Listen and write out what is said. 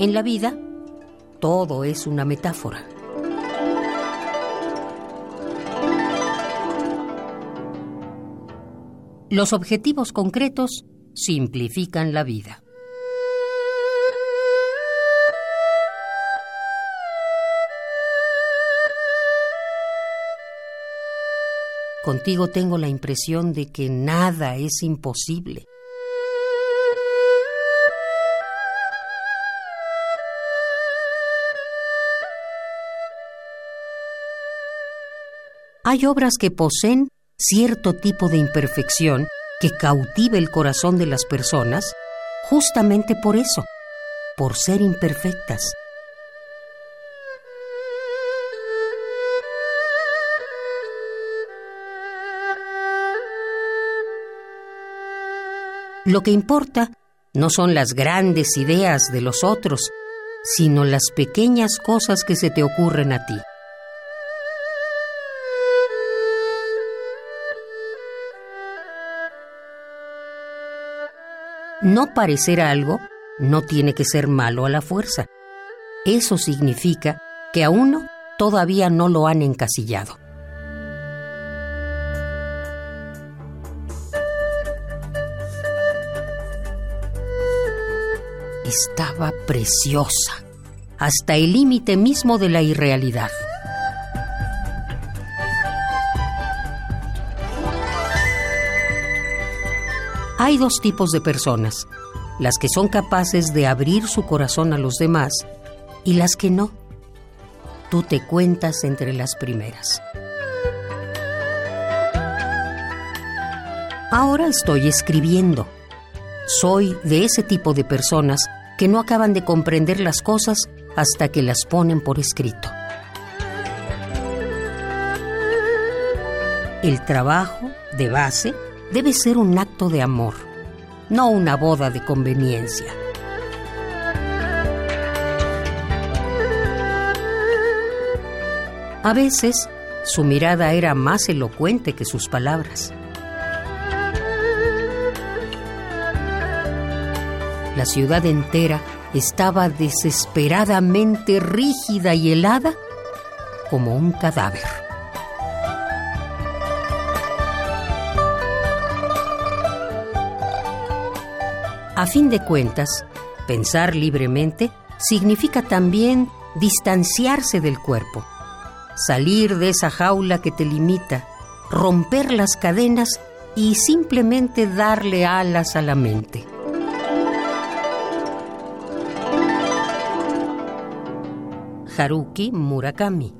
En la vida, todo es una metáfora. Los objetivos concretos simplifican la vida. Contigo tengo la impresión de que nada es imposible. Hay obras que poseen cierto tipo de imperfección que cautive el corazón de las personas justamente por eso, por ser imperfectas. Lo que importa no son las grandes ideas de los otros, sino las pequeñas cosas que se te ocurren a ti. No parecer algo no tiene que ser malo a la fuerza. Eso significa que a uno todavía no lo han encasillado. Estaba preciosa, hasta el límite mismo de la irrealidad. Hay dos tipos de personas, las que son capaces de abrir su corazón a los demás y las que no. Tú te cuentas entre las primeras. Ahora estoy escribiendo. Soy de ese tipo de personas que no acaban de comprender las cosas hasta que las ponen por escrito. El trabajo de base debe ser un acto de amor, no una boda de conveniencia. A veces, su mirada era más elocuente que sus palabras. La ciudad entera estaba desesperadamente rígida y helada como un cadáver. A fin de cuentas, pensar libremente significa también distanciarse del cuerpo, salir de esa jaula que te limita, romper las cadenas y simplemente darle alas a la mente. Haruki Murakami